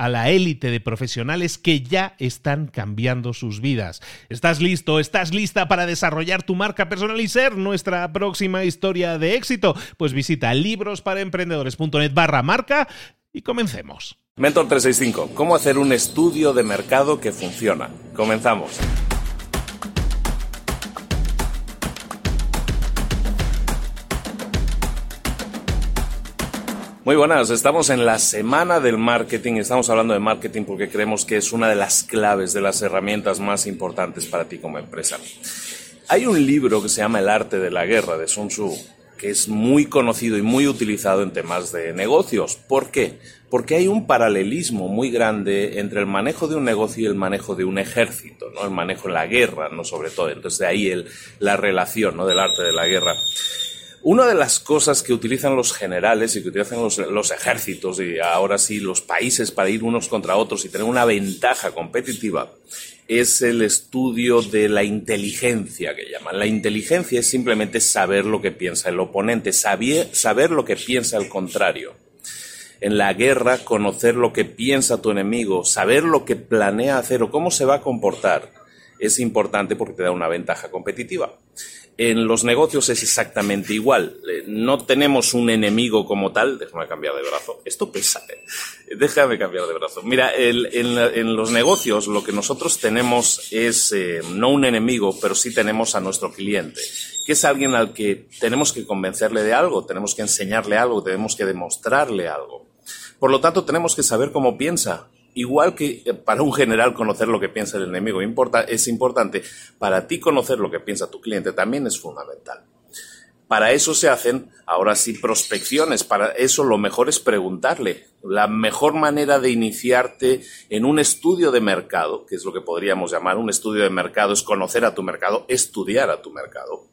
a la élite de profesionales que ya están cambiando sus vidas. ¿Estás listo? ¿Estás lista para desarrollar tu marca personal y ser nuestra próxima historia de éxito? Pues visita librosparaemprendedores.net barra marca y comencemos. Mentor 365, ¿cómo hacer un estudio de mercado que funciona? Comenzamos. Muy buenas, estamos en la semana del marketing, estamos hablando de marketing porque creemos que es una de las claves, de las herramientas más importantes para ti como empresa. Hay un libro que se llama El arte de la guerra de Sun Tzu, que es muy conocido y muy utilizado en temas de negocios. ¿Por qué? Porque hay un paralelismo muy grande entre el manejo de un negocio y el manejo de un ejército, ¿no? El manejo en la guerra, ¿no? Sobre todo. Entonces de ahí el, la relación, ¿no? Del arte de la guerra. Una de las cosas que utilizan los generales y que utilizan los, ejércitos y ahora sí los países para ir unos contra otros y tener una ventaja competitiva es el estudio de la inteligencia que llaman. La inteligencia es simplemente saber lo que piensa el oponente, saber lo que piensa el contrario. En la guerra, conocer lo que piensa tu enemigo, saber lo que planea hacer o cómo se va a comportar es importante porque te da una ventaja competitiva. En los negocios es exactamente igual. Eh, no tenemos un enemigo como tal. Déjame cambiar de brazo. Esto pesa. ¿eh? Déjame cambiar de brazo. Mira, en, los negocios lo que nosotros tenemos es eh, no un enemigo, pero sí tenemos a nuestro cliente, que es alguien al que tenemos que convencerle de algo, tenemos que enseñarle algo, tenemos que demostrarle algo. Por lo tanto, tenemos que saber cómo piensa, igual que eh, para un general conocer lo que piensa el enemigo importa, es importante, para ti conocer lo que piensa tu cliente también es fundamental. Para eso se hacen, ahora sí, prospecciones. Para eso lo mejor es preguntarle. La mejor manera de iniciarte en un estudio de mercado, que es lo que podríamos llamar un estudio de mercado, es conocer a tu mercado, estudiar a tu mercado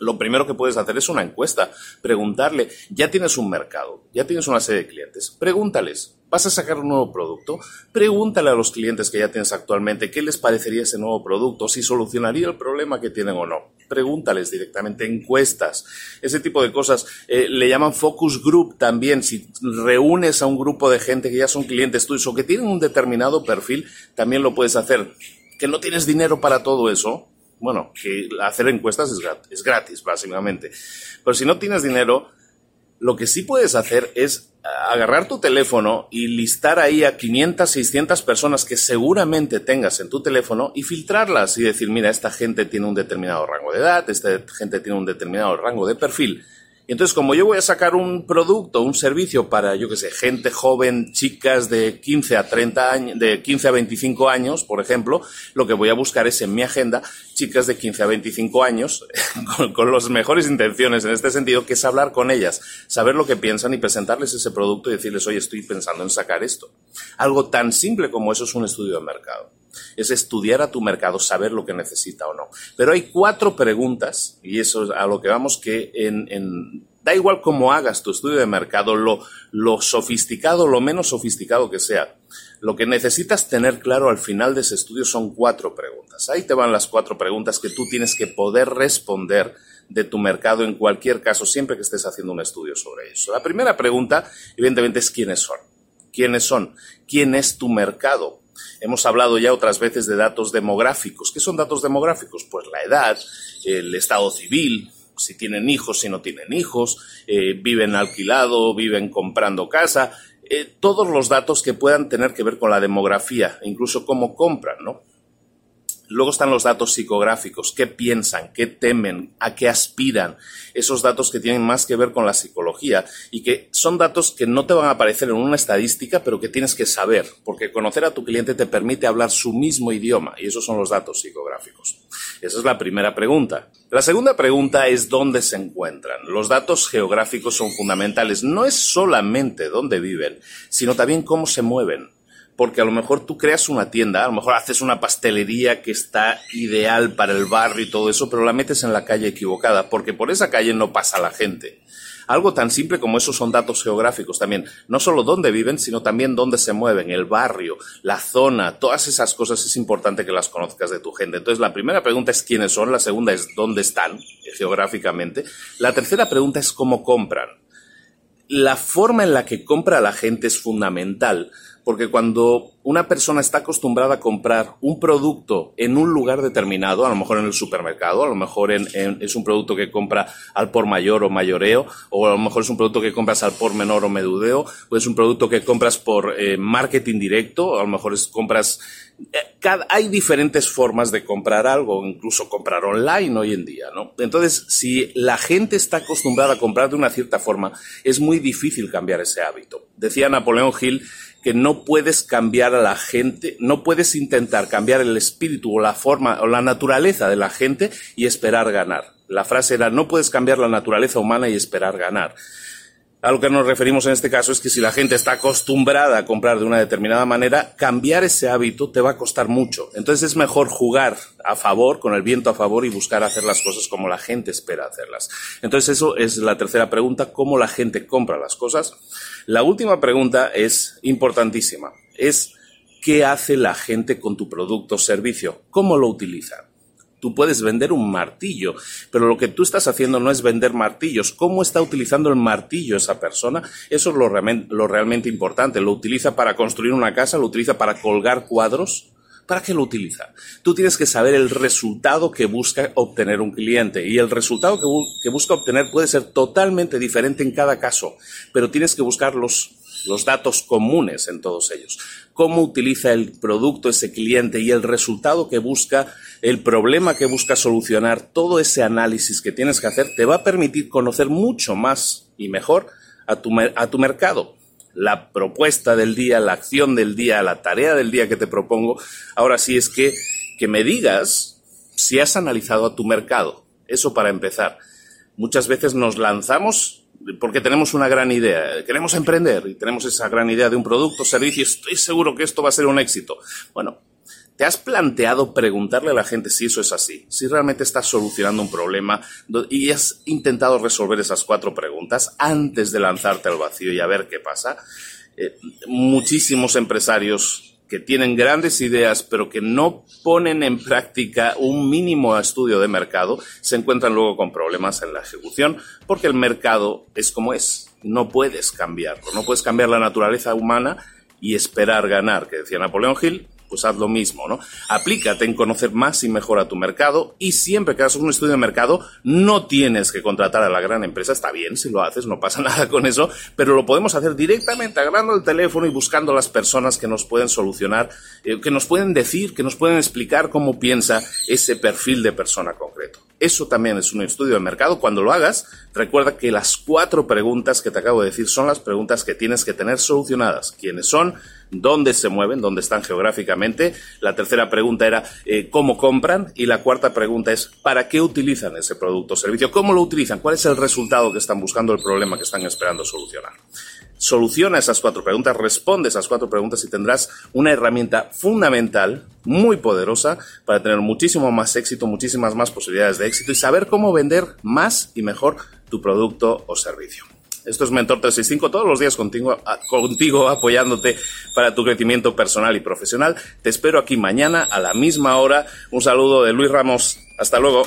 lo primero que puedes hacer es una encuesta, preguntarle, ya tienes un mercado, ya tienes una serie de clientes, pregúntales, ¿vas a sacar un nuevo producto? Pregúntale a los clientes que ya tienes actualmente qué les parecería ese nuevo producto, si solucionaría el problema que tienen o no. Pregúntales directamente, encuestas, ese tipo de cosas. Eh, le llaman focus group también, si reúnes a un grupo de gente que ya son clientes tuyos o que tienen un determinado perfil, también lo puedes hacer. Que no tienes dinero para todo eso, bueno, que hacer encuestas es gratis, es gratis, básicamente. Pero si no tienes dinero, lo que sí puedes hacer es agarrar tu teléfono y listar ahí a 500, 600 personas que seguramente tengas en tu teléfono y filtrarlas y decir, mira, esta gente tiene un determinado rango de edad, esta gente tiene un determinado rango de perfil entonces, como yo voy a sacar un producto, un servicio para, yo qué sé, gente joven, chicas de 15 a 30 años, de 15 a 25 años, por ejemplo, lo que voy a buscar es en mi agenda chicas de 15 a 25 años con, con las mejores intenciones en este sentido, que es hablar con ellas, saber lo que piensan y presentarles ese producto y decirles, oye, estoy pensando en sacar esto. Algo tan simple como eso es un estudio de mercado. Es estudiar a tu mercado, saber lo que necesita o no. Pero hay cuatro preguntas, y eso es a lo que vamos, que en, da igual cómo hagas tu estudio de mercado, lo, lo sofisticado, lo menos sofisticado que sea, lo que necesitas tener claro al final de ese estudio son cuatro preguntas. Ahí te van las cuatro preguntas que tú tienes que poder responder de tu mercado en cualquier caso, siempre que estés haciendo un estudio sobre eso. La primera pregunta, evidentemente, es quiénes son. ¿Quiénes son? ¿Quién es tu mercado? Hemos hablado ya otras veces de datos demográficos. ¿Qué son datos demográficos? Pues la edad, el estado civil, si tienen hijos, si no tienen hijos, eh, viven alquilado, viven comprando casa, eh, todos los datos que puedan tener que ver con la demografía, incluso cómo compran, ¿no? Luego están los datos psicográficos, qué piensan, qué temen, a qué aspiran, esos datos que tienen más que ver con la psicología y que son datos que no te van a aparecer en una estadística, pero que tienes que saber, porque conocer a tu cliente te permite hablar su mismo idioma y esos son los datos psicográficos. Esa es la primera pregunta. La segunda pregunta es dónde se encuentran. Los datos geográficos son fundamentales. No es solamente dónde viven, sino también cómo se mueven porque a lo mejor tú creas una tienda, a lo mejor haces una pastelería que está ideal para el barrio y todo eso, pero la metes en la calle equivocada, porque por esa calle no pasa la gente. Algo tan simple como esos son datos geográficos también, no solo dónde viven, sino también dónde se mueven, el barrio, la zona, todas esas cosas es importante que las conozcas de tu gente. Entonces, la primera pregunta es quiénes son, la segunda es dónde están geográficamente, la tercera pregunta es cómo compran. La forma en la que compra la gente es fundamental porque cuando una persona está acostumbrada a comprar un producto en un lugar determinado, a lo mejor en el supermercado, a lo mejor es un producto que compra al por mayor o mayoreo, o a lo mejor es un producto que compras al por menor o medudeo, o es un producto que compras por eh, marketing directo, a lo mejor es compras... Eh, hay diferentes formas de comprar algo, incluso comprar online hoy en día, ¿no? Entonces, si la gente está acostumbrada a comprar de una cierta forma, es muy difícil cambiar ese hábito. Decía Napoleón Hill que no puedes cambiar a la gente, no puedes intentar cambiar el espíritu o la forma o la naturaleza de la gente y esperar ganar. La frase era, no puedes cambiar la naturaleza humana y esperar ganar. A lo que nos referimos en este caso es que si la gente está acostumbrada a comprar de una determinada manera, cambiar ese hábito te va a costar mucho. Entonces es mejor jugar a favor, con el viento a favor y buscar hacer las cosas como la gente espera hacerlas. Entonces eso es la tercera pregunta, cómo la gente compra las cosas. La última pregunta es importantísima, es ¿qué hace la gente con tu producto o servicio? ¿Cómo lo utiliza? Tú puedes vender un martillo, pero lo que tú estás haciendo no es vender martillos. ¿Cómo está utilizando el martillo esa persona? Eso es lo, realmente importante. ¿Lo utiliza para construir una casa? ¿Lo utiliza para colgar cuadros? ¿Para qué lo utiliza? Tú tienes que saber el resultado que busca obtener un cliente y el resultado que, que, busca obtener puede ser totalmente diferente en cada caso, pero tienes que buscar los, los datos comunes en todos ellos. Cómo utiliza el producto ese cliente y el resultado que busca el problema que busca solucionar, todo ese análisis que tienes que hacer te va a permitir conocer mucho más y mejor a tu, a tu mercado. La propuesta del día, la acción del día, la tarea del día que te propongo, ahora sí es que, que me digas si has analizado a tu mercado. Eso para empezar. Muchas veces nos lanzamos porque tenemos una gran idea, queremos emprender y tenemos esa gran idea de un producto, servicio, estoy seguro que esto va a ser un éxito. Bueno, ¿Te has planteado preguntarle a la gente si eso es así? Si realmente estás solucionando un problema y has intentado resolver esas cuatro preguntas antes de lanzarte al vacío y a ver qué pasa. Eh, muchísimos empresarios que tienen grandes ideas pero que no ponen en práctica un mínimo estudio de mercado se encuentran luego con problemas en la ejecución porque el mercado es como es. No puedes cambiarlo, no puedes cambiar la naturaleza humana y esperar ganar, que decía Napoleón Hill, pues haz lo mismo, ¿no? Aplícate en conocer más y mejor a tu mercado y siempre que hagas un estudio de mercado no tienes que contratar a la gran empresa, está bien si lo haces, no pasa nada con eso, pero lo podemos hacer directamente agarrando el teléfono y buscando las personas que nos pueden solucionar, eh, que nos pueden decir, que nos pueden explicar cómo piensa ese perfil de persona concreto. Eso también es un estudio de mercado. Cuando lo hagas, recuerda que las cuatro preguntas que te acabo de decir son las preguntas que tienes que tener solucionadas. ¿Quiénes son? dónde se mueven, dónde están geográficamente. La tercera pregunta era eh, cómo compran y la cuarta pregunta es para qué utilizan ese producto o servicio, cómo lo utilizan, cuál es el resultado que están buscando, el problema que están esperando solucionar. Soluciona esas cuatro preguntas, responde esas cuatro preguntas y tendrás una herramienta fundamental, muy poderosa, para tener muchísimo más éxito, muchísimas más posibilidades de éxito y saber cómo vender más y mejor tu producto o servicio. Esto es Mentor 365, todos los días contigo, contigo apoyándote para tu crecimiento personal y profesional. Te espero aquí mañana a la misma hora. Un saludo de Luis Ramos. Hasta luego.